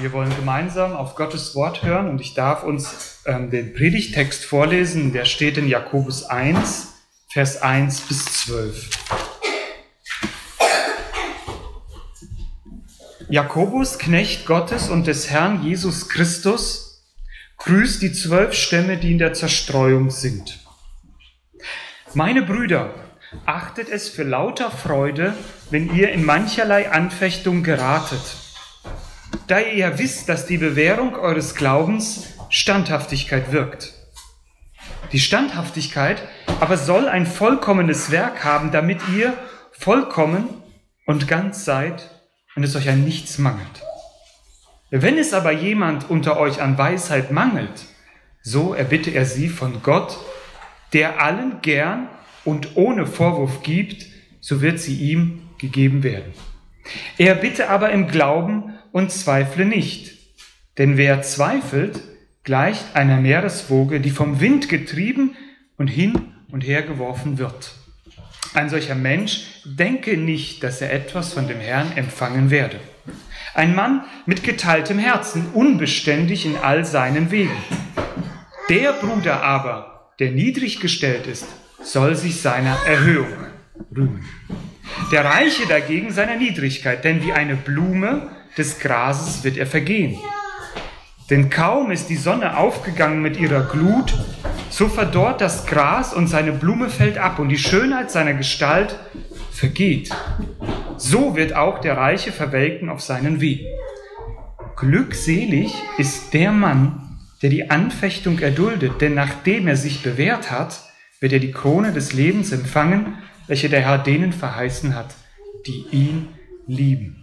Wir wollen gemeinsam auf Gottes Wort hören und ich darf uns ähm, den Predigtext vorlesen. Der steht in Jakobus 1, Vers 1 bis 12. Jakobus, Knecht Gottes und des Herrn Jesus Christus, grüßt die zwölf Stämme, die in der Zerstreuung sind. Meine Brüder, achtet es für lauter Freude, wenn ihr in mancherlei Anfechtung geratet da ihr ja wisst, dass die Bewährung eures Glaubens Standhaftigkeit wirkt. Die Standhaftigkeit aber soll ein vollkommenes Werk haben, damit ihr vollkommen und ganz seid und es euch an nichts mangelt. Wenn es aber jemand unter euch an Weisheit mangelt, so erbitte er sie von Gott, der allen gern und ohne Vorwurf gibt, so wird sie ihm gegeben werden. Er bitte aber im Glauben und zweifle nicht. Denn wer zweifelt, gleicht einer Meereswoge, die vom Wind getrieben und hin und her geworfen wird. Ein solcher Mensch denke nicht, dass er etwas von dem Herrn empfangen werde. Ein Mann mit geteiltem Herzen, unbeständig in all seinen Wegen. Der Bruder aber, der niedrig gestellt ist, soll sich seiner Erhöhung rühmen. Der Reiche dagegen seiner Niedrigkeit, denn wie eine Blume des Grases wird er vergehen. Denn kaum ist die Sonne aufgegangen mit ihrer Glut, so verdorrt das Gras und seine Blume fällt ab und die Schönheit seiner Gestalt vergeht. So wird auch der Reiche verwelken auf seinen Weg. Glückselig ist der Mann, der die Anfechtung erduldet, denn nachdem er sich bewährt hat, wird er die Krone des Lebens empfangen, welche der Herr denen verheißen hat, die ihn lieben.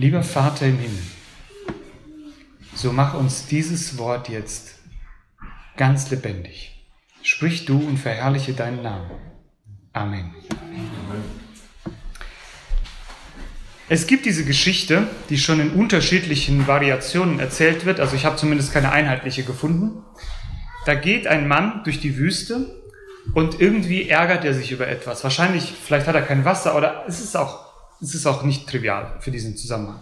Lieber Vater im Himmel, so mach uns dieses Wort jetzt ganz lebendig. Sprich du und verherrliche deinen Namen. Amen. Es gibt diese Geschichte, die schon in unterschiedlichen Variationen erzählt wird. Also ich habe zumindest keine einheitliche gefunden. Da geht ein Mann durch die Wüste und irgendwie ärgert er sich über etwas. Wahrscheinlich, vielleicht hat er kein Wasser oder es ist auch es ist auch nicht trivial für diesen Zusammenhang.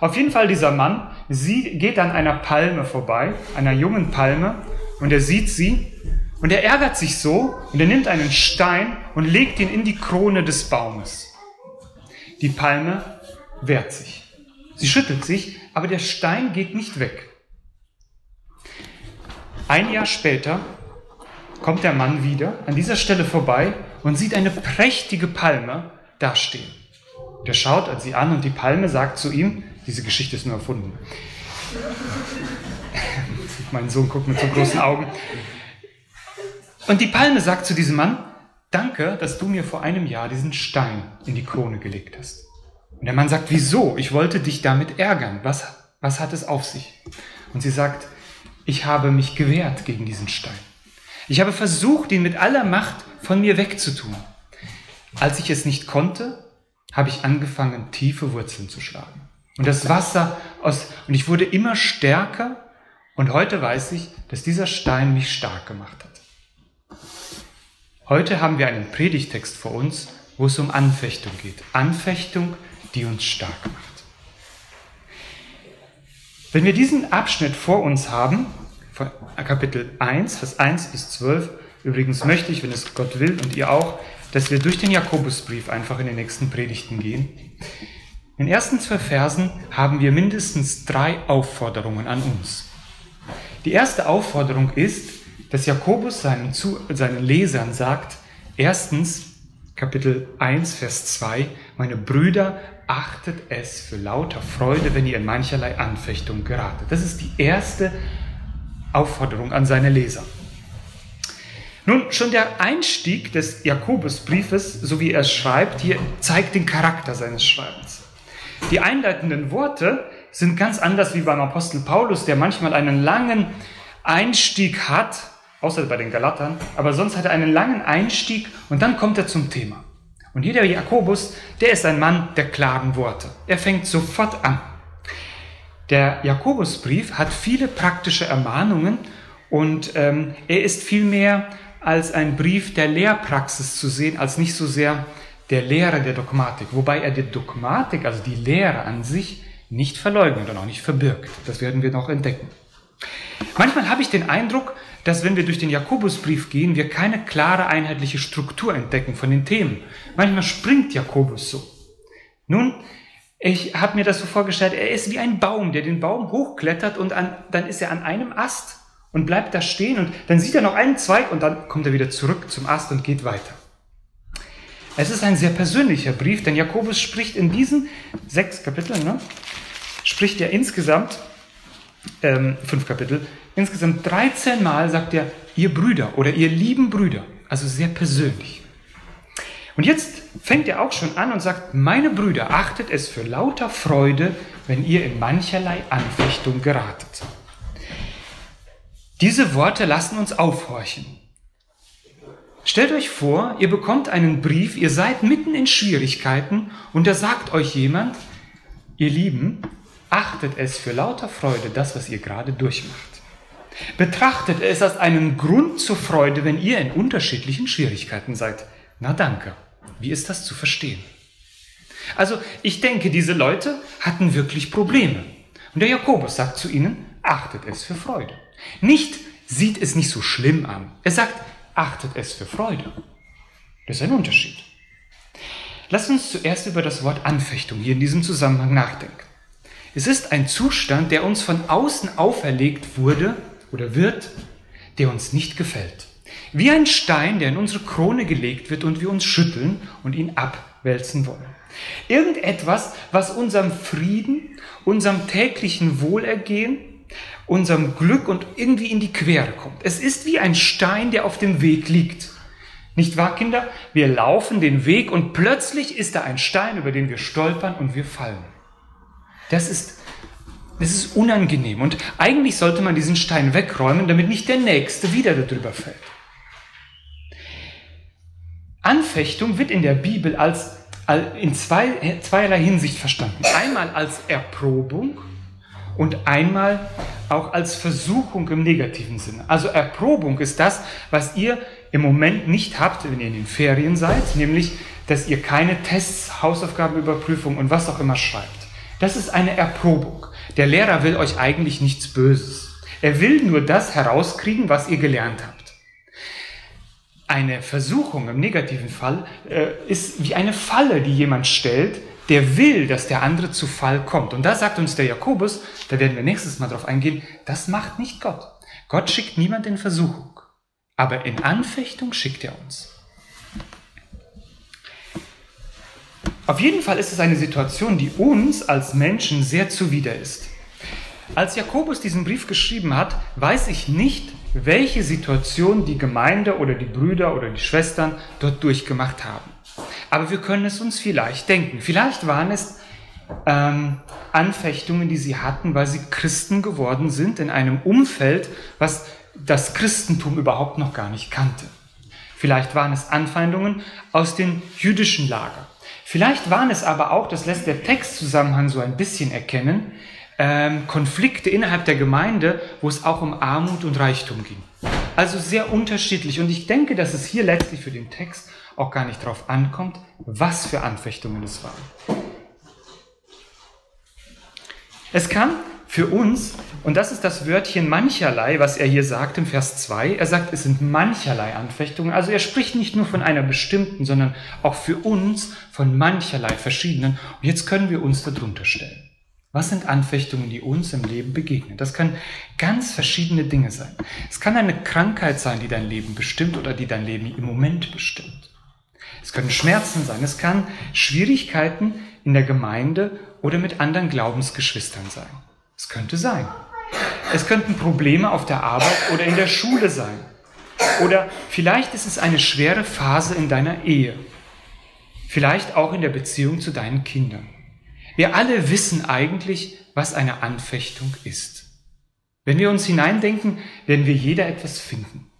Auf jeden Fall dieser Mann, sie geht an einer Palme vorbei, einer jungen Palme, und er sieht sie und er ärgert sich so und er nimmt einen Stein und legt ihn in die Krone des Baumes. Die Palme wehrt sich. Sie schüttelt sich, aber der Stein geht nicht weg. Ein Jahr später kommt der Mann wieder an dieser Stelle vorbei und sieht eine prächtige Palme dastehen. Der schaut sie an und die Palme sagt zu ihm, diese Geschichte ist nur erfunden. mein Sohn guckt mit so großen Augen. Und die Palme sagt zu diesem Mann, danke, dass du mir vor einem Jahr diesen Stein in die Krone gelegt hast. Und der Mann sagt, wieso? Ich wollte dich damit ärgern. Was, was hat es auf sich? Und sie sagt, ich habe mich gewehrt gegen diesen Stein. Ich habe versucht, ihn mit aller Macht von mir wegzutun. Als ich es nicht konnte, habe ich angefangen, tiefe Wurzeln zu schlagen. Und das Wasser aus, und ich wurde immer stärker. Und heute weiß ich, dass dieser Stein mich stark gemacht hat. Heute haben wir einen Predigtext vor uns, wo es um Anfechtung geht. Anfechtung, die uns stark macht. Wenn wir diesen Abschnitt vor uns haben, Kapitel 1, Vers 1 bis 12, übrigens möchte ich, wenn es Gott will und ihr auch, dass wir durch den Jakobusbrief einfach in den nächsten Predigten gehen. In den ersten zwei Versen haben wir mindestens drei Aufforderungen an uns. Die erste Aufforderung ist, dass Jakobus seinen, zu, seinen Lesern sagt, erstens, Kapitel 1, Vers 2, meine Brüder, achtet es für lauter Freude, wenn ihr in mancherlei Anfechtung geratet. Das ist die erste Aufforderung an seine Leser. Nun, schon der Einstieg des Jakobusbriefes, so wie er schreibt, hier zeigt den Charakter seines Schreibens. Die einleitenden Worte sind ganz anders wie beim Apostel Paulus, der manchmal einen langen Einstieg hat, außer bei den Galatern, aber sonst hat er einen langen Einstieg und dann kommt er zum Thema. Und hier der Jakobus, der ist ein Mann der klaren Worte. Er fängt sofort an. Der Jakobusbrief hat viele praktische Ermahnungen und ähm, er ist vielmehr als ein Brief der Lehrpraxis zu sehen, als nicht so sehr der Lehrer der Dogmatik, wobei er die Dogmatik, also die Lehre an sich, nicht verleugnet und auch nicht verbirgt. Das werden wir noch entdecken. Manchmal habe ich den Eindruck, dass wenn wir durch den Jakobusbrief gehen, wir keine klare einheitliche Struktur entdecken von den Themen. Manchmal springt Jakobus so. Nun, ich habe mir das so vorgestellt, er ist wie ein Baum, der den Baum hochklettert und an, dann ist er an einem Ast und bleibt da stehen und dann sieht er noch einen Zweig und dann kommt er wieder zurück zum Ast und geht weiter. Es ist ein sehr persönlicher Brief, denn Jakobus spricht in diesen sechs Kapiteln, ne, spricht er insgesamt, ähm, fünf Kapitel, insgesamt 13 Mal sagt er, ihr Brüder oder ihr lieben Brüder, also sehr persönlich. Und jetzt fängt er auch schon an und sagt, meine Brüder, achtet es für lauter Freude, wenn ihr in mancherlei Anfechtung geratet. Diese Worte lassen uns aufhorchen. Stellt euch vor, ihr bekommt einen Brief, ihr seid mitten in Schwierigkeiten und da sagt euch jemand, ihr Lieben, achtet es für lauter Freude, das, was ihr gerade durchmacht. Betrachtet es als einen Grund zur Freude, wenn ihr in unterschiedlichen Schwierigkeiten seid. Na danke. Wie ist das zu verstehen? Also ich denke, diese Leute hatten wirklich Probleme. Und der Jakobus sagt zu ihnen, achtet es für Freude. Nicht sieht es nicht so schlimm an. Er sagt, achtet es für Freude. Das ist ein Unterschied. Lass uns zuerst über das Wort Anfechtung hier in diesem Zusammenhang nachdenken. Es ist ein Zustand, der uns von außen auferlegt wurde oder wird, der uns nicht gefällt. Wie ein Stein, der in unsere Krone gelegt wird und wir uns schütteln und ihn abwälzen wollen. Irgendetwas, was unserem Frieden, unserem täglichen Wohlergehen, unserem Glück und irgendwie in die Quere kommt. Es ist wie ein Stein, der auf dem Weg liegt. Nicht wahr, Kinder? Wir laufen den Weg und plötzlich ist da ein Stein, über den wir stolpern und wir fallen. Das ist, das ist unangenehm und eigentlich sollte man diesen Stein wegräumen, damit nicht der Nächste wieder darüber fällt. Anfechtung wird in der Bibel als, in zwei, zweierlei Hinsicht verstanden. Einmal als Erprobung und einmal auch als Versuchung im negativen Sinne. Also Erprobung ist das, was ihr im Moment nicht habt, wenn ihr in den Ferien seid, nämlich, dass ihr keine Tests, Hausaufgabenüberprüfung und was auch immer schreibt. Das ist eine Erprobung. Der Lehrer will euch eigentlich nichts Böses. Er will nur das herauskriegen, was ihr gelernt habt. Eine Versuchung im negativen Fall äh, ist wie eine Falle, die jemand stellt, der will, dass der andere zu Fall kommt. Und da sagt uns der Jakobus, da werden wir nächstes Mal drauf eingehen, das macht nicht Gott. Gott schickt niemand in Versuchung, aber in Anfechtung schickt er uns. Auf jeden Fall ist es eine Situation, die uns als Menschen sehr zuwider ist. Als Jakobus diesen Brief geschrieben hat, weiß ich nicht, welche Situation die Gemeinde oder die Brüder oder die Schwestern dort durchgemacht haben. Aber wir können es uns vielleicht denken. Vielleicht waren es ähm, Anfechtungen, die sie hatten, weil sie Christen geworden sind in einem Umfeld, was das Christentum überhaupt noch gar nicht kannte. Vielleicht waren es Anfeindungen aus den jüdischen Lager. Vielleicht waren es aber auch, das lässt der Textzusammenhang so ein bisschen erkennen, ähm, Konflikte innerhalb der Gemeinde, wo es auch um Armut und Reichtum ging. Also sehr unterschiedlich. Und ich denke, dass es hier letztlich für den Text auch gar nicht darauf ankommt, was für Anfechtungen es waren. Es kann für uns, und das ist das Wörtchen mancherlei, was er hier sagt im Vers 2, er sagt, es sind mancherlei Anfechtungen. Also er spricht nicht nur von einer bestimmten, sondern auch für uns von mancherlei verschiedenen. Und jetzt können wir uns darunter stellen. Was sind Anfechtungen, die uns im Leben begegnen? Das können ganz verschiedene Dinge sein. Es kann eine Krankheit sein, die dein Leben bestimmt oder die dein Leben im Moment bestimmt. Es können Schmerzen sein. Es kann Schwierigkeiten in der Gemeinde oder mit anderen Glaubensgeschwistern sein. Es könnte sein. Es könnten Probleme auf der Arbeit oder in der Schule sein. Oder vielleicht ist es eine schwere Phase in deiner Ehe. Vielleicht auch in der Beziehung zu deinen Kindern. Wir alle wissen eigentlich, was eine Anfechtung ist. Wenn wir uns hineindenken, werden wir jeder etwas finden.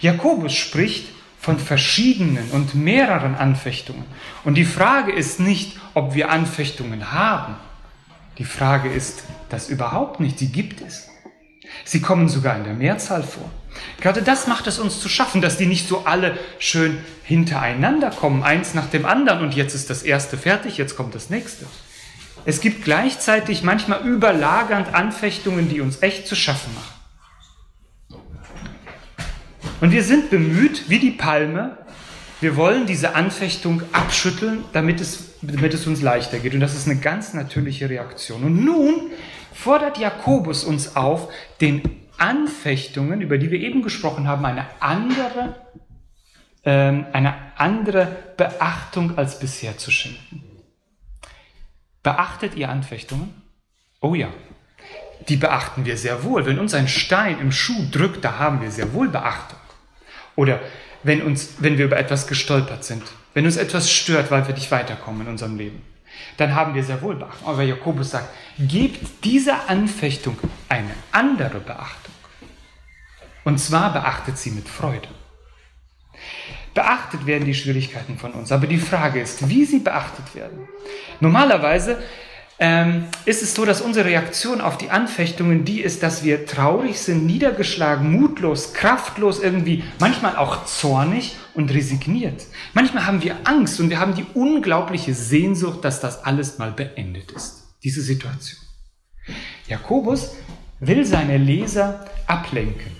Jakobus spricht von verschiedenen und mehreren Anfechtungen. Und die Frage ist nicht, ob wir Anfechtungen haben. Die Frage ist, das überhaupt nicht, sie gibt es. Sie kommen sogar in der Mehrzahl vor. Gerade das macht es uns zu schaffen, dass die nicht so alle schön hintereinander kommen, eins nach dem anderen und jetzt ist das erste fertig, jetzt kommt das nächste. Es gibt gleichzeitig manchmal überlagernd Anfechtungen, die uns echt zu schaffen machen. Und wir sind bemüht, wie die Palme, wir wollen diese Anfechtung abschütteln, damit es, damit es uns leichter geht. Und das ist eine ganz natürliche Reaktion. Und nun fordert Jakobus uns auf, den Anfechtungen, über die wir eben gesprochen haben, eine andere, ähm, eine andere Beachtung als bisher zu schenken. Beachtet ihr Anfechtungen? Oh ja, die beachten wir sehr wohl. Wenn uns ein Stein im Schuh drückt, da haben wir sehr wohl Beachtung. Oder wenn, uns, wenn wir über etwas gestolpert sind, wenn uns etwas stört, weil wir nicht weiterkommen in unserem Leben, dann haben wir sehr wohl Beachtung. Aber Jakobus sagt, gebt dieser Anfechtung eine andere Beachtung. Und zwar beachtet sie mit Freude. Beachtet werden die Schwierigkeiten von uns, aber die Frage ist, wie sie beachtet werden. Normalerweise ähm, ist es so, dass unsere Reaktion auf die Anfechtungen die ist, dass wir traurig sind, niedergeschlagen, mutlos, kraftlos irgendwie, manchmal auch zornig und resigniert. Manchmal haben wir Angst und wir haben die unglaubliche Sehnsucht, dass das alles mal beendet ist, diese Situation. Jakobus will seine Leser ablenken.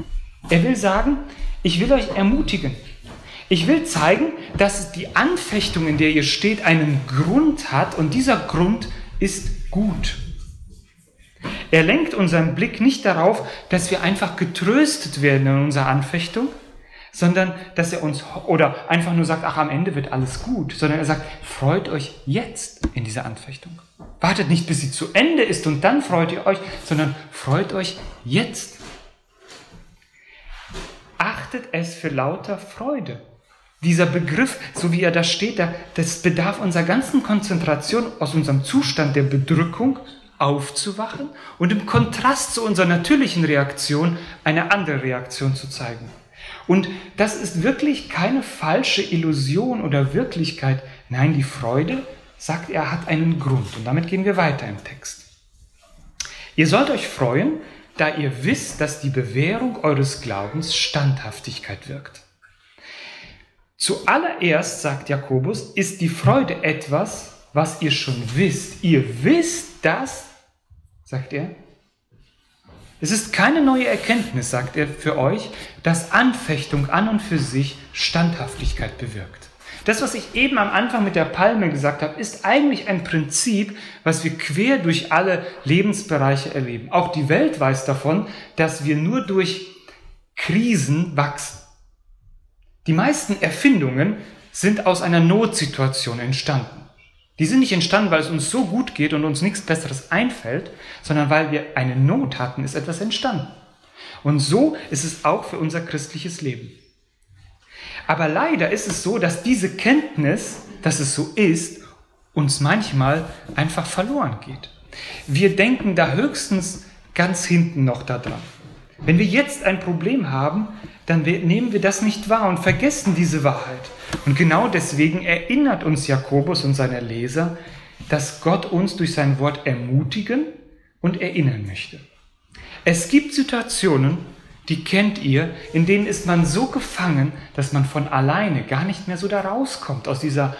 Er will sagen, ich will euch ermutigen. Ich will zeigen, dass die Anfechtung, in der ihr steht, einen Grund hat und dieser Grund ist gut. Er lenkt unseren Blick nicht darauf, dass wir einfach getröstet werden in unserer Anfechtung, sondern dass er uns oder einfach nur sagt, ach, am Ende wird alles gut, sondern er sagt, freut euch jetzt in dieser Anfechtung. Wartet nicht, bis sie zu Ende ist und dann freut ihr euch, sondern freut euch jetzt. Achtet es für lauter Freude. Dieser Begriff, so wie er da steht, das bedarf unserer ganzen Konzentration aus unserem Zustand der Bedrückung aufzuwachen und im Kontrast zu unserer natürlichen Reaktion eine andere Reaktion zu zeigen. Und das ist wirklich keine falsche Illusion oder Wirklichkeit. Nein, die Freude, sagt er, hat einen Grund. Und damit gehen wir weiter im Text. Ihr sollt euch freuen, da ihr wisst, dass die Bewährung eures Glaubens Standhaftigkeit wirkt. Zuallererst, sagt Jakobus, ist die Freude etwas, was ihr schon wisst. Ihr wisst das, sagt er. Es ist keine neue Erkenntnis, sagt er für euch, dass Anfechtung an und für sich Standhaftigkeit bewirkt. Das, was ich eben am Anfang mit der Palme gesagt habe, ist eigentlich ein Prinzip, was wir quer durch alle Lebensbereiche erleben. Auch die Welt weiß davon, dass wir nur durch Krisen wachsen. Die meisten Erfindungen sind aus einer Notsituation entstanden. Die sind nicht entstanden, weil es uns so gut geht und uns nichts Besseres einfällt, sondern weil wir eine Not hatten, ist etwas entstanden. Und so ist es auch für unser christliches Leben. Aber leider ist es so, dass diese Kenntnis, dass es so ist, uns manchmal einfach verloren geht. Wir denken da höchstens ganz hinten noch daran. Wenn wir jetzt ein Problem haben, dann nehmen wir das nicht wahr und vergessen diese Wahrheit. Und genau deswegen erinnert uns Jakobus und seine Leser, dass Gott uns durch sein Wort ermutigen und erinnern möchte. Es gibt Situationen, die kennt ihr, in denen ist man so gefangen, dass man von alleine gar nicht mehr so da rauskommt aus dieser,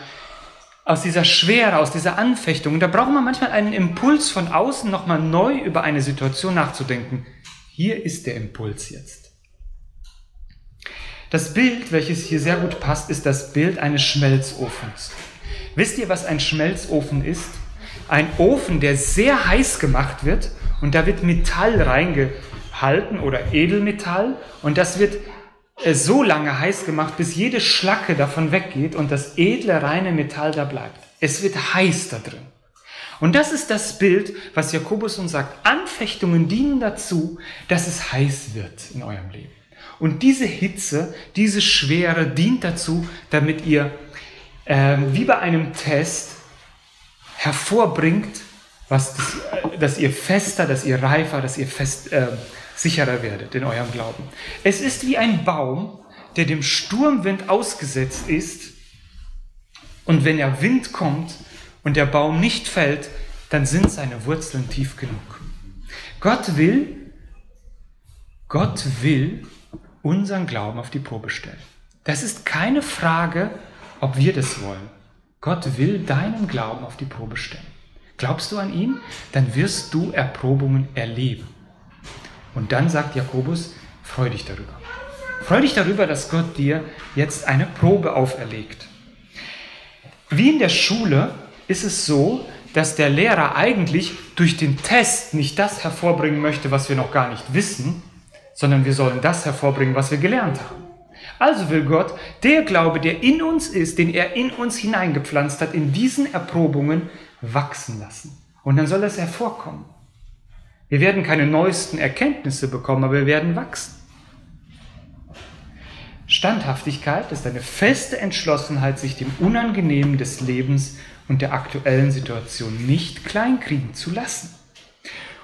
aus dieser Schwere, aus dieser Anfechtung. Und da braucht man manchmal einen Impuls von außen, nochmal neu über eine Situation nachzudenken. Hier ist der Impuls jetzt. Das Bild, welches hier sehr gut passt, ist das Bild eines Schmelzofens. Wisst ihr, was ein Schmelzofen ist? Ein Ofen, der sehr heiß gemacht wird und da wird Metall reingehalten oder Edelmetall und das wird äh, so lange heiß gemacht, bis jede Schlacke davon weggeht und das edle, reine Metall da bleibt. Es wird heiß da drin. Und das ist das Bild, was Jakobus uns sagt. Anfechtungen dienen dazu, dass es heiß wird in eurem Leben. Und diese Hitze, diese Schwere dient dazu, damit ihr äh, wie bei einem Test hervorbringt, was das, äh, dass ihr fester, dass ihr reifer, dass ihr fest, äh, sicherer werdet in eurem Glauben. Es ist wie ein Baum, der dem Sturmwind ausgesetzt ist. Und wenn der Wind kommt und der Baum nicht fällt, dann sind seine Wurzeln tief genug. Gott will, Gott will, unseren Glauben auf die Probe stellen. Das ist keine Frage, ob wir das wollen. Gott will deinen Glauben auf die Probe stellen. Glaubst du an ihn, dann wirst du Erprobungen erleben. Und dann sagt Jakobus, freu dich darüber. Freu dich darüber, dass Gott dir jetzt eine Probe auferlegt. Wie in der Schule ist es so, dass der Lehrer eigentlich durch den Test nicht das hervorbringen möchte, was wir noch gar nicht wissen, sondern wir sollen das hervorbringen, was wir gelernt haben. Also will Gott der Glaube, der in uns ist, den er in uns hineingepflanzt hat, in diesen Erprobungen wachsen lassen. Und dann soll es hervorkommen. Wir werden keine neuesten Erkenntnisse bekommen, aber wir werden wachsen. Standhaftigkeit ist eine feste Entschlossenheit, sich dem Unangenehmen des Lebens und der aktuellen Situation nicht kleinkriegen zu lassen.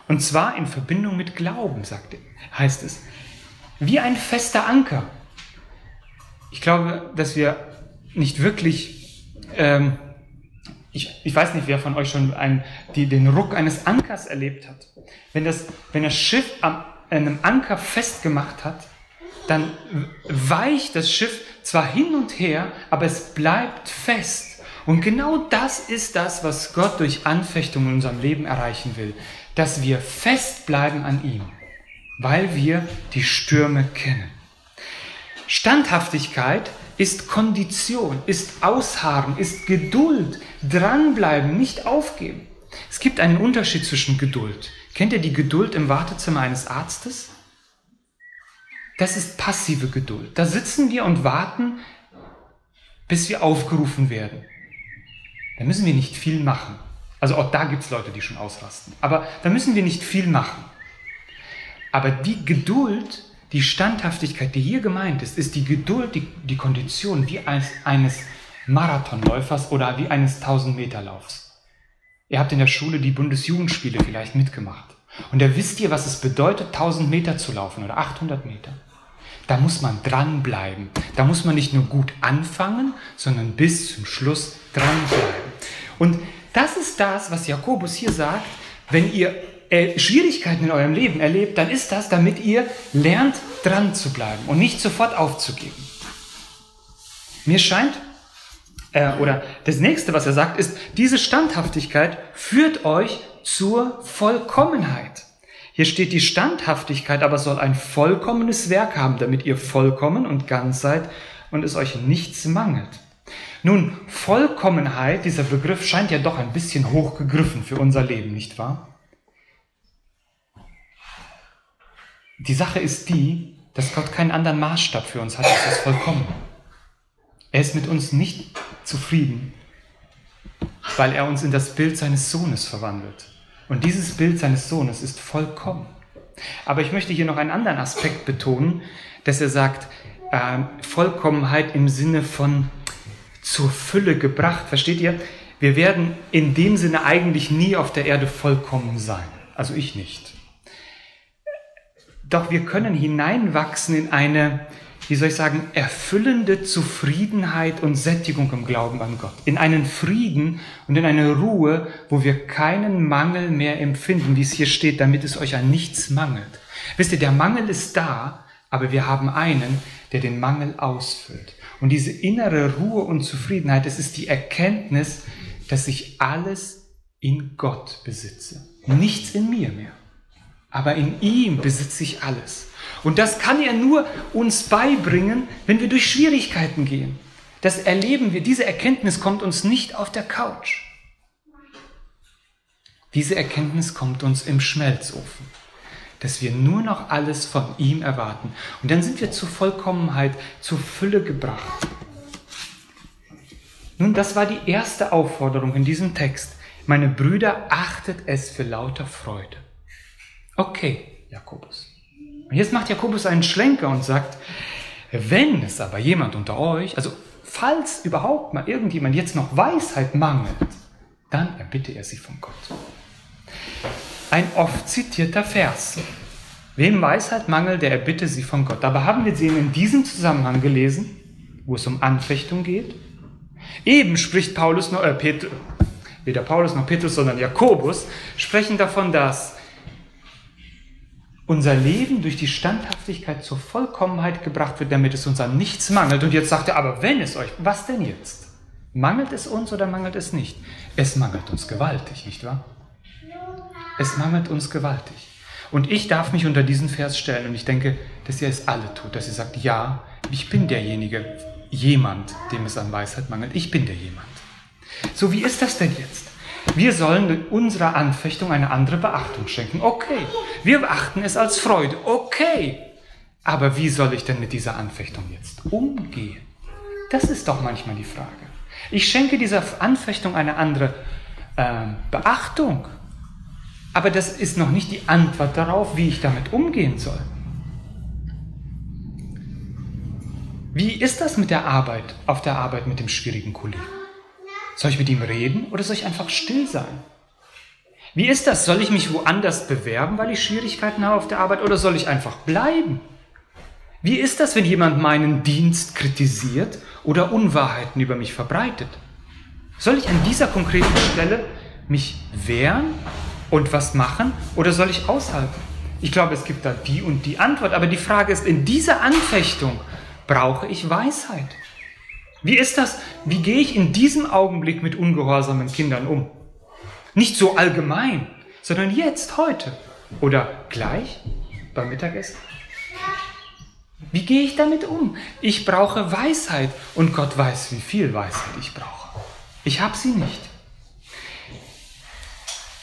Und zwar in Verbindung mit Glauben, sagt er, heißt es. Wie ein fester Anker. Ich glaube, dass wir nicht wirklich, ähm, ich, ich weiß nicht, wer von euch schon ein, die, den Ruck eines Ankers erlebt hat. Wenn das, wenn das Schiff am, einem Anker festgemacht hat, dann weicht das Schiff zwar hin und her, aber es bleibt fest. Und genau das ist das, was Gott durch Anfechtung in unserem Leben erreichen will, dass wir festbleiben an ihm, weil wir die Stürme kennen. Standhaftigkeit ist Kondition, ist Ausharren, ist Geduld, dranbleiben, nicht aufgeben. Es gibt einen Unterschied zwischen Geduld. Kennt ihr die Geduld im Wartezimmer eines Arztes? Das ist passive Geduld. Da sitzen wir und warten, bis wir aufgerufen werden. Da müssen wir nicht viel machen. Also auch da gibt es Leute, die schon ausrasten. Aber da müssen wir nicht viel machen. Aber die Geduld, die Standhaftigkeit, die hier gemeint ist, ist die Geduld, die, die Kondition wie eines, eines Marathonläufers oder wie eines 1000-Meter-Laufs. Ihr habt in der Schule die Bundesjugendspiele vielleicht mitgemacht. Und da wisst ihr, was es bedeutet, 1000 Meter zu laufen oder 800 Meter. Da muss man dranbleiben. Da muss man nicht nur gut anfangen, sondern bis zum Schluss dranbleiben. Und das ist das, was Jakobus hier sagt. Wenn ihr äh, Schwierigkeiten in eurem Leben erlebt, dann ist das, damit ihr lernt, dran zu bleiben und nicht sofort aufzugeben. Mir scheint, äh, oder das nächste, was er sagt, ist, diese Standhaftigkeit führt euch zur Vollkommenheit. Hier steht die Standhaftigkeit, aber soll ein vollkommenes Werk haben, damit ihr vollkommen und ganz seid und es euch nichts mangelt. Nun, Vollkommenheit, dieser Begriff scheint ja doch ein bisschen hochgegriffen für unser Leben, nicht wahr? Die Sache ist die, dass Gott keinen anderen Maßstab für uns hat als das Vollkommen. Er ist mit uns nicht zufrieden, weil er uns in das Bild seines Sohnes verwandelt. Und dieses Bild seines Sohnes ist vollkommen. Aber ich möchte hier noch einen anderen Aspekt betonen, dass er sagt, äh, Vollkommenheit im Sinne von zur Fülle gebracht. Versteht ihr? Wir werden in dem Sinne eigentlich nie auf der Erde vollkommen sein. Also ich nicht. Doch wir können hineinwachsen in eine, wie soll ich sagen, erfüllende Zufriedenheit und Sättigung im Glauben an Gott. In einen Frieden und in eine Ruhe, wo wir keinen Mangel mehr empfinden, wie es hier steht, damit es euch an nichts mangelt. Wisst ihr, der Mangel ist da, aber wir haben einen, der den Mangel ausfüllt. Und diese innere Ruhe und Zufriedenheit, es ist die Erkenntnis, dass ich alles in Gott besitze. Nichts in mir mehr. Aber in ihm besitze ich alles. Und das kann er nur uns beibringen, wenn wir durch Schwierigkeiten gehen. Das erleben wir, diese Erkenntnis kommt uns nicht auf der Couch. Diese Erkenntnis kommt uns im Schmelzofen dass wir nur noch alles von ihm erwarten. Und dann sind wir zur Vollkommenheit, zur Fülle gebracht. Nun, das war die erste Aufforderung in diesem Text. Meine Brüder, achtet es für lauter Freude. Okay, Jakobus. Und jetzt macht Jakobus einen Schlenker und sagt, wenn es aber jemand unter euch, also falls überhaupt mal irgendjemand jetzt noch Weisheit mangelt, dann erbitte er sie von Gott ein oft zitierter Vers. Wem Weisheit mangelt, der erbitte sie von Gott. Aber haben wir sie in diesem Zusammenhang gelesen, wo es um Anfechtung geht? Eben spricht Paulus noch, äh, Petrus, weder Paulus noch Petrus, sondern Jakobus sprechen davon, dass unser Leben durch die Standhaftigkeit zur Vollkommenheit gebracht wird, damit es uns an nichts mangelt. Und jetzt sagt er, aber wenn es euch, was denn jetzt? Mangelt es uns oder mangelt es nicht? Es mangelt uns gewaltig, nicht wahr? Es mangelt uns gewaltig. Und ich darf mich unter diesen Vers stellen und ich denke, dass ihr es alle tut, dass ihr sagt, ja, ich bin derjenige, jemand, dem es an Weisheit mangelt. Ich bin der jemand. So, wie ist das denn jetzt? Wir sollen unserer Anfechtung eine andere Beachtung schenken. Okay. Wir beachten es als Freude. Okay. Aber wie soll ich denn mit dieser Anfechtung jetzt umgehen? Das ist doch manchmal die Frage. Ich schenke dieser Anfechtung eine andere äh, Beachtung. Aber das ist noch nicht die Antwort darauf, wie ich damit umgehen soll. Wie ist das mit der Arbeit, auf der Arbeit mit dem schwierigen Kollegen? Soll ich mit ihm reden oder soll ich einfach still sein? Wie ist das? Soll ich mich woanders bewerben, weil ich Schwierigkeiten habe auf der Arbeit oder soll ich einfach bleiben? Wie ist das, wenn jemand meinen Dienst kritisiert oder Unwahrheiten über mich verbreitet? Soll ich an dieser konkreten Stelle mich wehren und was machen oder soll ich aushalten? Ich glaube, es gibt da die und die Antwort, aber die Frage ist, in dieser Anfechtung brauche ich Weisheit. Wie ist das? Wie gehe ich in diesem Augenblick mit ungehorsamen Kindern um? Nicht so allgemein, sondern jetzt, heute oder gleich beim Mittagessen. Wie gehe ich damit um? Ich brauche Weisheit und Gott weiß, wie viel Weisheit ich brauche. Ich habe sie nicht.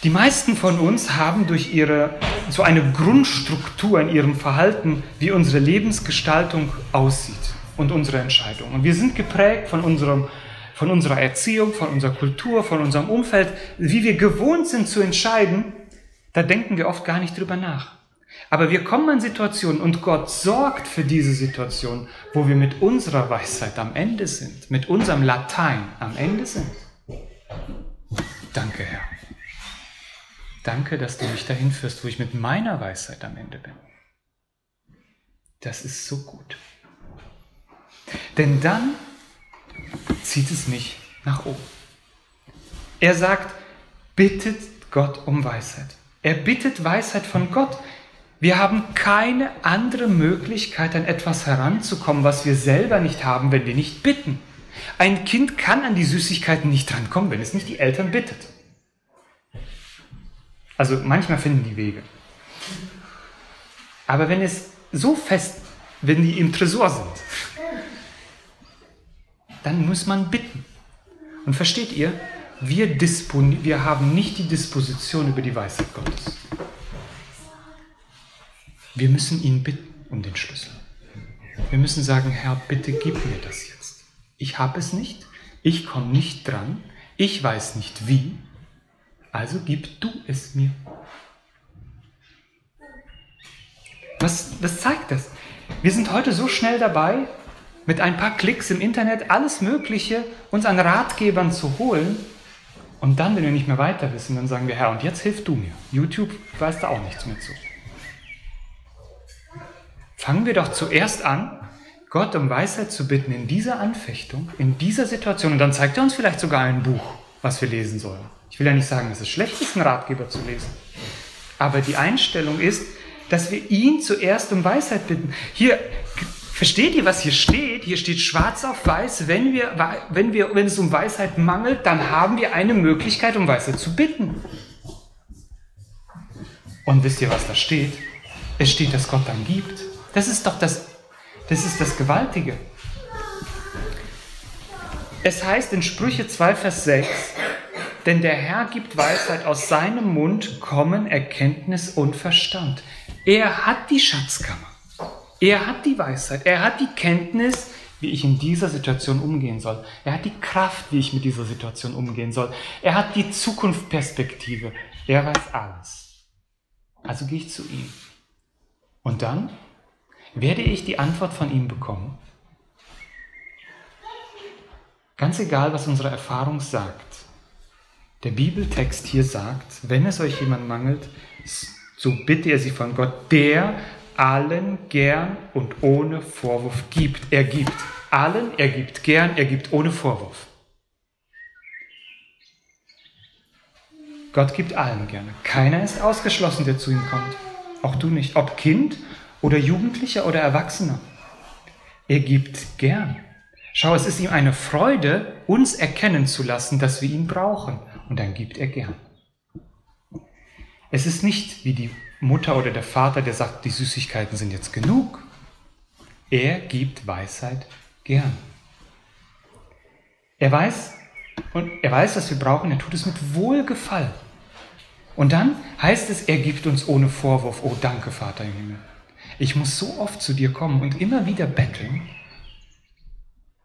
Die meisten von uns haben durch ihre so eine Grundstruktur in ihrem Verhalten, wie unsere Lebensgestaltung aussieht und unsere Entscheidungen. Und wir sind geprägt von unserem von unserer Erziehung, von unserer Kultur, von unserem Umfeld, wie wir gewohnt sind zu entscheiden, da denken wir oft gar nicht drüber nach. Aber wir kommen an Situationen und Gott sorgt für diese Situation, wo wir mit unserer Weisheit am Ende sind, mit unserem Latein am Ende sind. Danke, Herr. Danke, dass du mich dahin führst, wo ich mit meiner Weisheit am Ende bin. Das ist so gut. Denn dann zieht es mich nach oben. Er sagt, bittet Gott um Weisheit. Er bittet Weisheit von Gott. Wir haben keine andere Möglichkeit, an etwas heranzukommen, was wir selber nicht haben, wenn wir nicht bitten. Ein Kind kann an die Süßigkeiten nicht rankommen, wenn es nicht die Eltern bittet. Also manchmal finden die Wege. Aber wenn es so fest, wenn die im Tresor sind, dann muss man bitten. Und versteht ihr, wir, wir haben nicht die Disposition über die Weisheit Gottes. Wir müssen ihn bitten um den Schlüssel. Wir müssen sagen, Herr, bitte gib mir das jetzt. Ich habe es nicht, ich komme nicht dran, ich weiß nicht wie, also gib du es mir. Was, was zeigt das? Wir sind heute so schnell dabei, mit ein paar Klicks im Internet alles Mögliche uns an Ratgebern zu holen. Und dann, wenn wir nicht mehr weiter wissen, dann sagen wir, Herr, und jetzt hilf du mir. YouTube weiß da auch nichts mehr zu. Fangen wir doch zuerst an, Gott um Weisheit zu bitten in dieser Anfechtung, in dieser Situation. Und dann zeigt er uns vielleicht sogar ein Buch, was wir lesen sollen. Ich will ja nicht sagen, es schlecht ist, einen Ratgeber zu lesen. Aber die Einstellung ist, dass wir ihn zuerst um Weisheit bitten. Hier, versteht ihr, was hier steht? Hier steht schwarz auf weiß, wenn, wir, wenn, wir, wenn es um Weisheit mangelt, dann haben wir eine Möglichkeit, um Weisheit zu bitten. Und wisst ihr, was da steht? Es steht, dass Gott dann gibt. Das ist doch das, das ist das Gewaltige. Es heißt in Sprüche 2, Vers 6, denn der Herr gibt Weisheit, aus seinem Mund kommen Erkenntnis und Verstand. Er hat die Schatzkammer. Er hat die Weisheit. Er hat die Kenntnis, wie ich in dieser Situation umgehen soll. Er hat die Kraft, wie ich mit dieser Situation umgehen soll. Er hat die Zukunftsperspektive. Er weiß alles. Also gehe ich zu ihm. Und dann werde ich die Antwort von ihm bekommen. Ganz egal, was unsere Erfahrung sagt. Der Bibeltext hier sagt, wenn es euch jemand mangelt, so bitte er sie von Gott, der allen gern und ohne Vorwurf gibt. Er gibt allen, er gibt gern, er gibt ohne Vorwurf. Gott gibt allen gerne. Keiner ist ausgeschlossen, der zu ihm kommt. Auch du nicht. Ob Kind oder Jugendlicher oder Erwachsener. Er gibt gern. Schau, es ist ihm eine Freude, uns erkennen zu lassen, dass wir ihn brauchen. Und dann gibt er gern. Es ist nicht wie die Mutter oder der Vater, der sagt, die Süßigkeiten sind jetzt genug. Er gibt Weisheit gern. Er weiß, und er weiß, was wir brauchen, er tut es mit Wohlgefallen. Und dann heißt es, er gibt uns ohne Vorwurf, oh danke Vater im Himmel. Ich muss so oft zu dir kommen und immer wieder betteln.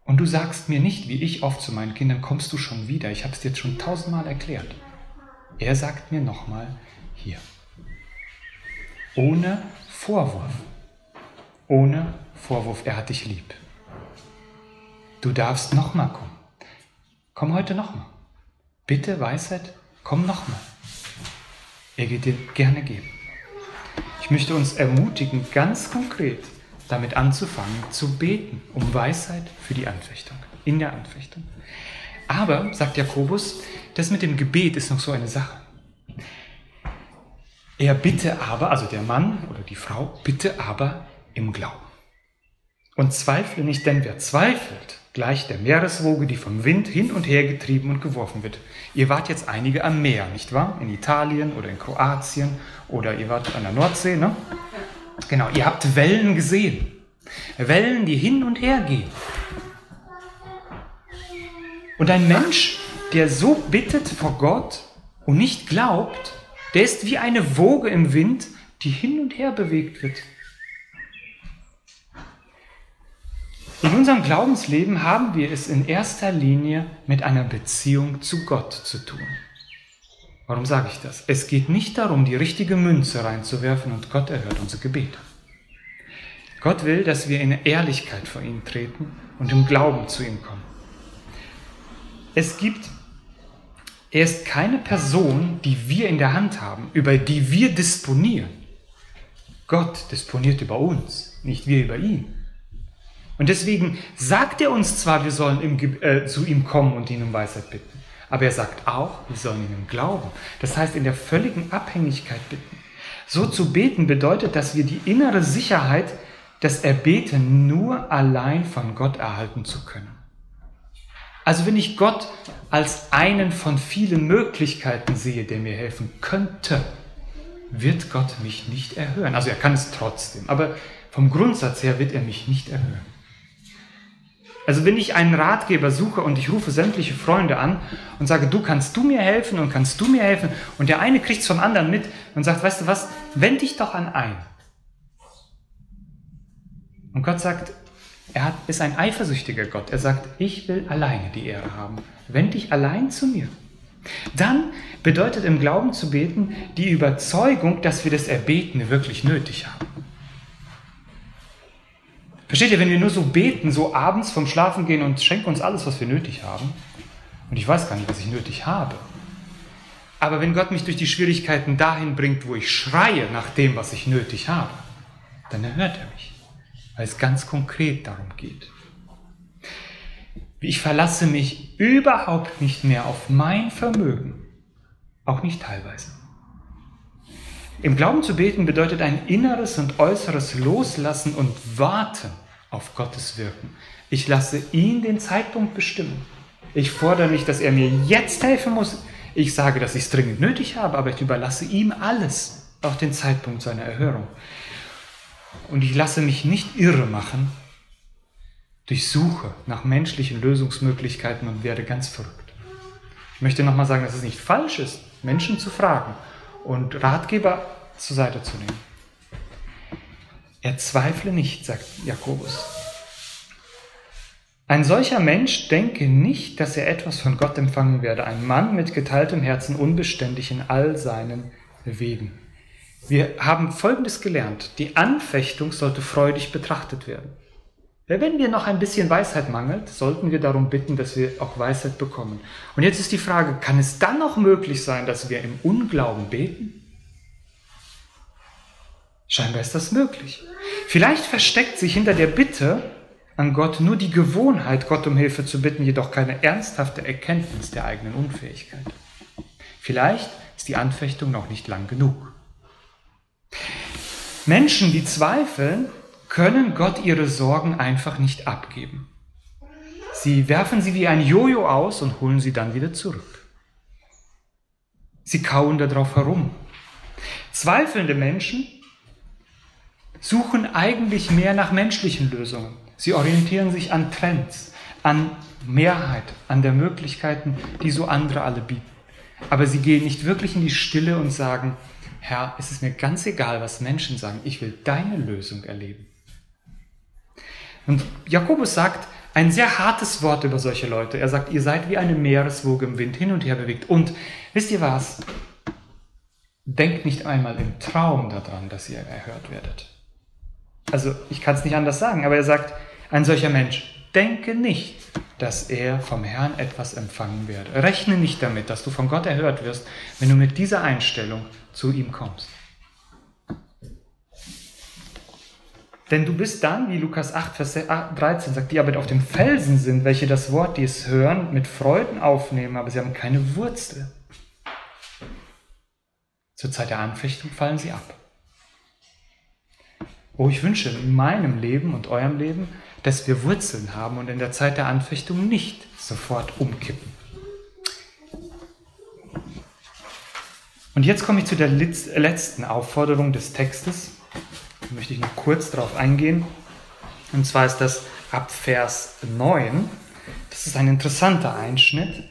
Und du sagst mir nicht, wie ich oft zu meinen Kindern, kommst du schon wieder. Ich habe es dir jetzt schon tausendmal erklärt. Er sagt mir nochmal, hier. Ohne Vorwurf. Ohne Vorwurf, er hat dich lieb. Du darfst nochmal kommen. Komm heute nochmal. Bitte Weisheit, komm nochmal. Er wird dir gerne geben. Ich möchte uns ermutigen, ganz konkret damit anzufangen, zu beten um Weisheit für die Anfechtung, in der Anfechtung. Aber, sagt Jakobus, das mit dem Gebet ist noch so eine Sache. Er bitte aber, also der Mann oder die Frau, bitte aber im Glauben. Und zweifle nicht, denn wer zweifelt, gleich der Meereswoge, die vom Wind hin und her getrieben und geworfen wird. Ihr wart jetzt einige am Meer, nicht wahr? In Italien oder in Kroatien oder ihr wart an der Nordsee, ne? Genau, ihr habt Wellen gesehen. Wellen, die hin und her gehen. Und ein Mensch, der so bittet vor Gott und nicht glaubt, der ist wie eine Woge im Wind, die hin und her bewegt wird. In unserem Glaubensleben haben wir es in erster Linie mit einer Beziehung zu Gott zu tun. Warum sage ich das? Es geht nicht darum, die richtige Münze reinzuwerfen und Gott erhört unsere Gebete. Gott will, dass wir in Ehrlichkeit vor ihn treten und im Glauben zu ihm kommen. Es gibt, er ist keine Person, die wir in der Hand haben, über die wir disponieren. Gott disponiert über uns, nicht wir über ihn. Und deswegen sagt er uns zwar, wir sollen im, äh, zu ihm kommen und ihn um Weisheit bitten, aber er sagt auch, wir sollen ihn im Glauben. Das heißt, in der völligen Abhängigkeit bitten. So zu beten bedeutet, dass wir die innere Sicherheit, das Erbeten nur allein von Gott erhalten zu können. Also wenn ich Gott als einen von vielen Möglichkeiten sehe, der mir helfen könnte, wird Gott mich nicht erhören. Also er kann es trotzdem, aber vom Grundsatz her wird er mich nicht erhören. Also wenn ich einen Ratgeber suche und ich rufe sämtliche Freunde an und sage, du kannst du mir helfen und kannst du mir helfen und der eine kriegt es vom anderen mit und sagt, weißt du was, wend dich doch an einen. Und Gott sagt, er hat, ist ein eifersüchtiger Gott. Er sagt, ich will alleine die Ehre haben. Wend dich allein zu mir. Dann bedeutet im Glauben zu beten die Überzeugung, dass wir das Erbeten wirklich nötig haben. Versteht ihr, wenn wir nur so beten, so abends vom Schlafen gehen und schenken uns alles, was wir nötig haben, und ich weiß gar nicht, was ich nötig habe, aber wenn Gott mich durch die Schwierigkeiten dahin bringt, wo ich schreie nach dem, was ich nötig habe, dann erhört er mich, weil es ganz konkret darum geht. Ich verlasse mich überhaupt nicht mehr auf mein Vermögen, auch nicht teilweise. Im Glauben zu beten bedeutet ein inneres und äußeres Loslassen und Warten auf Gottes Wirken. Ich lasse ihn den Zeitpunkt bestimmen. Ich fordere nicht, dass er mir jetzt helfen muss. Ich sage, dass ich es dringend nötig habe, aber ich überlasse ihm alles, auch den Zeitpunkt seiner Erhörung. Und ich lasse mich nicht irre machen durch Suche nach menschlichen Lösungsmöglichkeiten und werde ganz verrückt. Ich möchte nochmal sagen, dass es nicht falsch ist, Menschen zu fragen und Ratgeber zur Seite zu nehmen. Er zweifle nicht, sagt Jakobus. Ein solcher Mensch denke nicht, dass er etwas von Gott empfangen werde. Ein Mann mit geteiltem Herzen, unbeständig in all seinen Wegen. Wir haben Folgendes gelernt. Die Anfechtung sollte freudig betrachtet werden. Wenn dir noch ein bisschen Weisheit mangelt, sollten wir darum bitten, dass wir auch Weisheit bekommen. Und jetzt ist die Frage, kann es dann noch möglich sein, dass wir im Unglauben beten? Scheinbar ist das möglich. Vielleicht versteckt sich hinter der Bitte an Gott nur die Gewohnheit, Gott um Hilfe zu bitten, jedoch keine ernsthafte Erkenntnis der eigenen Unfähigkeit. Vielleicht ist die Anfechtung noch nicht lang genug. Menschen, die zweifeln, können Gott ihre Sorgen einfach nicht abgeben. Sie werfen sie wie ein Jojo aus und holen sie dann wieder zurück. Sie kauen darauf herum. Zweifelnde Menschen suchen eigentlich mehr nach menschlichen Lösungen. Sie orientieren sich an Trends, an Mehrheit, an der Möglichkeiten, die so andere alle bieten. Aber sie gehen nicht wirklich in die Stille und sagen, Herr, es ist mir ganz egal, was Menschen sagen, ich will deine Lösung erleben. Und Jakobus sagt ein sehr hartes Wort über solche Leute. Er sagt, ihr seid wie eine Meereswoge im Wind hin und her bewegt. Und wisst ihr was? Denkt nicht einmal im Traum daran, dass ihr erhört werdet. Also ich kann es nicht anders sagen, aber er sagt, ein solcher Mensch, denke nicht, dass er vom Herrn etwas empfangen werde. Rechne nicht damit, dass du von Gott erhört wirst, wenn du mit dieser Einstellung zu ihm kommst. Denn du bist dann, wie Lukas 8, Vers 13 sagt, die aber auf dem Felsen sind, welche das Wort, die es hören, mit Freuden aufnehmen, aber sie haben keine Wurzel. Zur Zeit der Anfechtung fallen sie ab. Oh, ich wünsche in meinem Leben und eurem Leben, dass wir Wurzeln haben und in der Zeit der Anfechtung nicht sofort umkippen. Und jetzt komme ich zu der letzten Aufforderung des Textes. Da möchte ich noch kurz darauf eingehen. Und zwar ist das ab Vers 9. Das ist ein interessanter Einschnitt.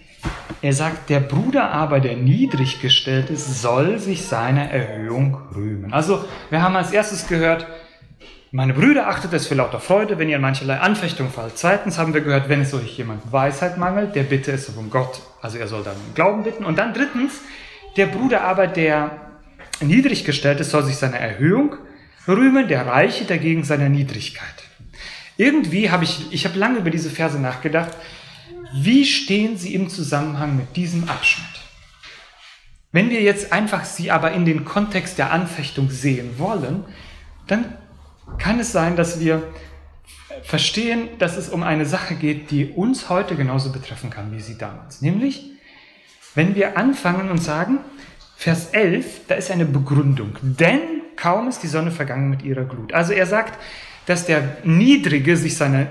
Er sagt, der Bruder aber, der niedrig gestellt ist, soll sich seiner Erhöhung rühmen. Also, wir haben als erstes gehört, meine Brüder, achtet es für lauter Freude, wenn ihr in mancherlei Anfechtung fallt. Zweitens haben wir gehört, wenn es euch jemand Weisheit mangelt, der bitte es von Gott. Also er soll dann Glauben bitten. Und dann drittens, der Bruder aber, der niedrig gestellt ist, soll sich seiner Erhöhung rühmen, der Reiche dagegen seiner Niedrigkeit. Irgendwie habe ich, ich habe lange über diese Verse nachgedacht, wie stehen sie im Zusammenhang mit diesem Abschnitt? Wenn wir jetzt einfach sie aber in den Kontext der Anfechtung sehen wollen, dann kann es sein, dass wir verstehen, dass es um eine Sache geht, die uns heute genauso betreffen kann wie sie damals. Nämlich, wenn wir anfangen und sagen, Vers 11, da ist eine Begründung. Denn kaum ist die Sonne vergangen mit ihrer Glut. Also er sagt, dass der Niedrige sich seine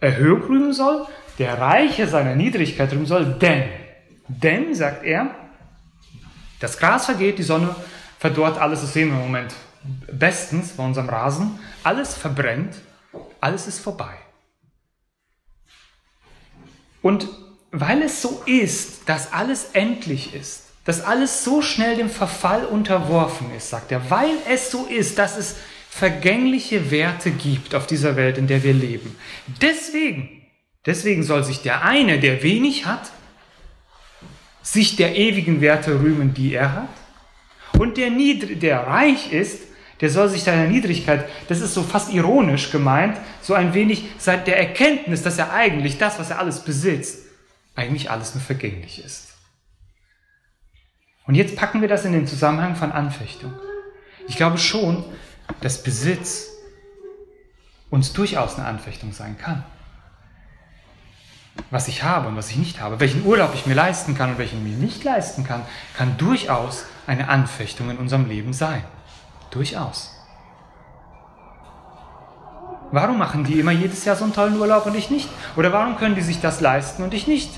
Erhöhung rühmen soll, der Reiche seiner Niedrigkeit rühmen soll, denn, denn, sagt er, das Gras vergeht, die Sonne verdorrt, alles, das sehen wir im Moment bestens bei unserem Rasen. Alles verbrennt, alles ist vorbei. Und weil es so ist, dass alles endlich ist, dass alles so schnell dem Verfall unterworfen ist, sagt er, weil es so ist, dass es vergängliche Werte gibt auf dieser Welt, in der wir leben. Deswegen, deswegen soll sich der eine, der wenig hat, sich der ewigen Werte rühmen, die er hat. Und der, der reich ist, der soll sich seiner Niedrigkeit, das ist so fast ironisch gemeint, so ein wenig seit der Erkenntnis, dass er eigentlich das, was er alles besitzt, eigentlich alles nur vergänglich ist. Und jetzt packen wir das in den Zusammenhang von Anfechtung. Ich glaube schon, dass Besitz uns durchaus eine Anfechtung sein kann. Was ich habe und was ich nicht habe, welchen Urlaub ich mir leisten kann und welchen mir nicht leisten kann, kann durchaus eine Anfechtung in unserem Leben sein. Durchaus. Warum machen die immer jedes Jahr so einen tollen Urlaub und ich nicht? Oder warum können die sich das leisten und ich nicht?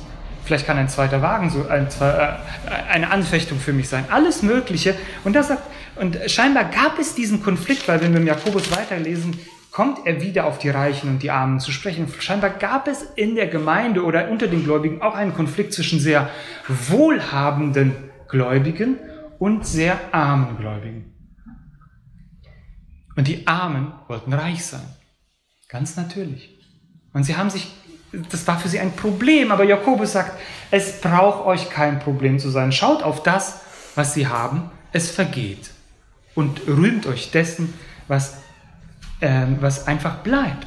Vielleicht kann ein zweiter Wagen so ein, äh, eine Anfechtung für mich sein. Alles Mögliche. Und, das und scheinbar gab es diesen Konflikt, weil wenn wir im Jakobus weiterlesen, kommt er wieder auf die Reichen und die Armen zu sprechen. Scheinbar gab es in der Gemeinde oder unter den Gläubigen auch einen Konflikt zwischen sehr wohlhabenden Gläubigen und sehr armen Gläubigen. Und die Armen wollten reich sein. Ganz natürlich. Und sie haben sich, das war für sie ein Problem, aber Jakobus sagt, es braucht euch kein Problem zu sein. Schaut auf das, was sie haben, es vergeht. Und rühmt euch dessen, was, äh, was einfach bleibt.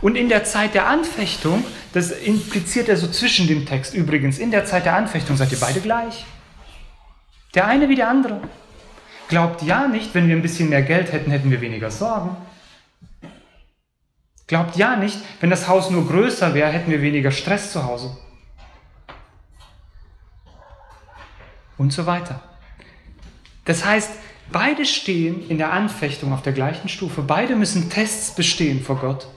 Und in der Zeit der Anfechtung, das impliziert er so zwischen dem Text übrigens, in der Zeit der Anfechtung seid ihr beide gleich. Der eine wie der andere. Glaubt ja nicht, wenn wir ein bisschen mehr Geld hätten, hätten wir weniger Sorgen. Glaubt ja nicht, wenn das Haus nur größer wäre, hätten wir weniger Stress zu Hause. Und so weiter. Das heißt, Beide stehen in der Anfechtung auf der gleichen Stufe. Beide müssen Tests bestehen vor Gott.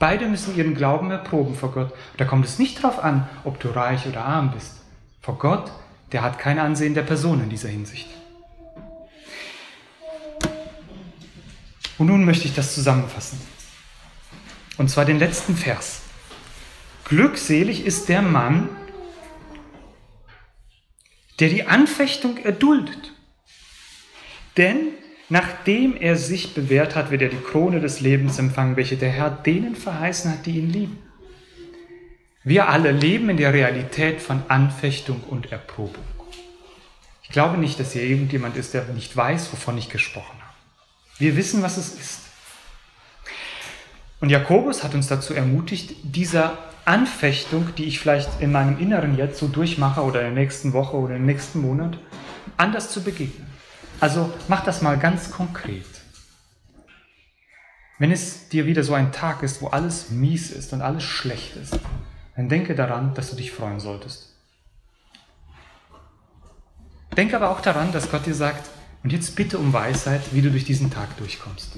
Beide müssen ihren Glauben erproben vor Gott. Da kommt es nicht darauf an, ob du reich oder arm bist. Vor Gott, der hat kein Ansehen der Person in dieser Hinsicht. Und nun möchte ich das zusammenfassen. Und zwar den letzten Vers. Glückselig ist der Mann, der die Anfechtung erduldet. Denn nachdem er sich bewährt hat, wird er die Krone des Lebens empfangen, welche der Herr denen verheißen hat, die ihn lieben. Wir alle leben in der Realität von Anfechtung und Erprobung. Ich glaube nicht, dass hier irgendjemand ist, der nicht weiß, wovon ich gesprochen habe. Wir wissen, was es ist. Und Jakobus hat uns dazu ermutigt, dieser Anfechtung, die ich vielleicht in meinem Inneren jetzt so durchmache oder in der nächsten Woche oder im nächsten Monat, anders zu begegnen. Also mach das mal ganz konkret. Wenn es dir wieder so ein Tag ist, wo alles mies ist und alles schlecht ist, dann denke daran, dass du dich freuen solltest. Denke aber auch daran, dass Gott dir sagt, und jetzt bitte um Weisheit, wie du durch diesen Tag durchkommst.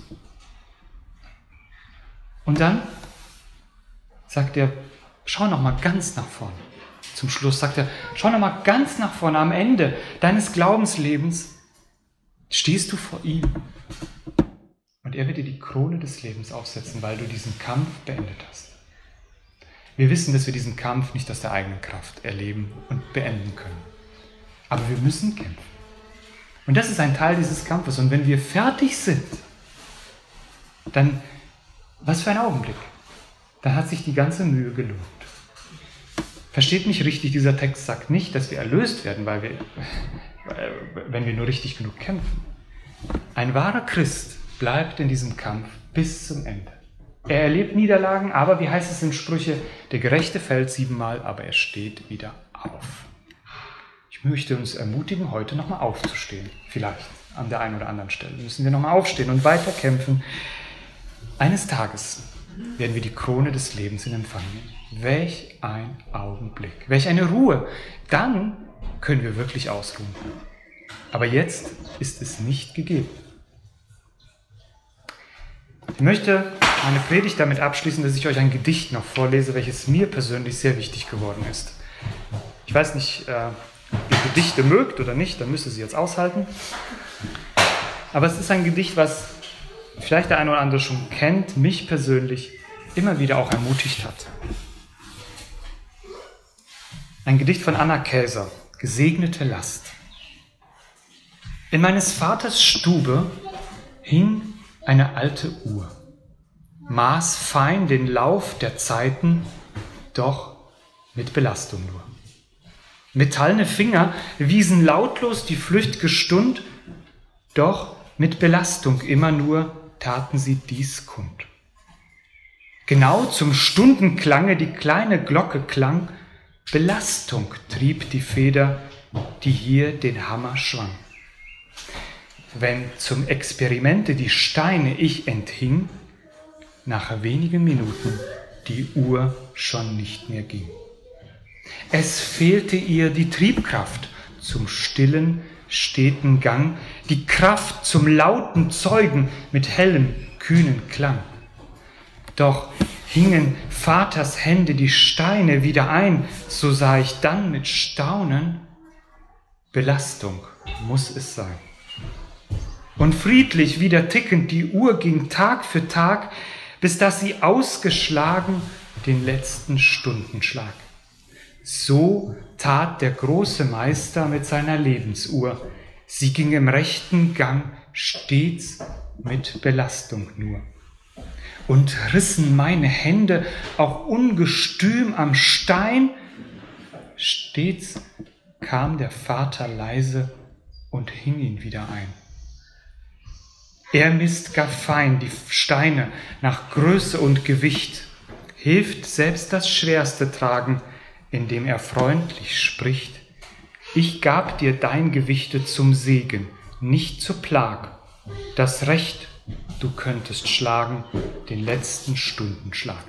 Und dann sagt er, schau noch mal ganz nach vorne. Zum Schluss sagt er, schau noch mal ganz nach vorne. Am Ende deines Glaubenslebens stehst du vor ihm. Und er wird dir die Krone des Lebens aufsetzen, weil du diesen Kampf beendet hast. Wir wissen, dass wir diesen Kampf nicht aus der eigenen Kraft erleben und beenden können. Aber wir müssen kämpfen. Und das ist ein Teil dieses Kampfes. Und wenn wir fertig sind, dann, was für ein Augenblick, dann hat sich die ganze Mühe gelohnt. Versteht mich richtig, dieser Text sagt nicht, dass wir erlöst werden, weil wir, wenn wir nur richtig genug kämpfen. Ein wahrer Christ bleibt in diesem Kampf bis zum Ende. Er erlebt Niederlagen, aber wie heißt es in Sprüche, der Gerechte fällt siebenmal, aber er steht wieder auf. Ich möchte uns ermutigen, heute nochmal aufzustehen. Vielleicht an der einen oder anderen Stelle müssen wir nochmal aufstehen und weiter kämpfen. Eines Tages werden wir die Krone des Lebens in Empfang nehmen. Welch ein Augenblick, welch eine Ruhe. Dann können wir wirklich ausruhen. Aber jetzt ist es nicht gegeben. Ich möchte meine Predigt damit abschließen, dass ich euch ein Gedicht noch vorlese, welches mir persönlich sehr wichtig geworden ist. Ich weiß nicht, äh, ob ihr Gedichte mögt oder nicht, dann müsst ihr sie jetzt aushalten. Aber es ist ein Gedicht, was vielleicht der eine oder andere schon kennt, mich persönlich immer wieder auch ermutigt hat. Ein Gedicht von Anna Käser, Gesegnete Last. In meines Vaters Stube hing eine alte Uhr, maß fein den Lauf der Zeiten, doch mit Belastung nur. Metallene Finger wiesen lautlos die flüchtige Stund, doch mit Belastung immer nur taten sie dies kund. Genau zum Stundenklange die kleine Glocke klang, Belastung trieb die Feder, die hier den Hammer schwang. Wenn zum Experimente die Steine ich enthing, nach wenigen Minuten die Uhr schon nicht mehr ging. Es fehlte ihr die Triebkraft zum stillen, steten Gang, die Kraft zum lauten Zeugen mit hellem, kühnen Klang. Doch hingen Vaters Hände die Steine wieder ein, so sah ich dann mit Staunen, Belastung muss es sein. Und friedlich wieder tickend die Uhr ging Tag für Tag, bis dass sie ausgeschlagen den letzten Stundenschlag. So tat der große Meister mit seiner Lebensuhr. Sie ging im rechten Gang stets mit Belastung nur und rissen meine Hände auch ungestüm am Stein. Stets kam der Vater leise und hing ihn wieder ein. Er misst gar fein die Steine nach Größe und Gewicht, hilft selbst das Schwerste tragen, indem er freundlich spricht. Ich gab dir dein Gewichte zum Segen, nicht zur Plag. Das Recht du könntest schlagen den letzten Stundenschlag.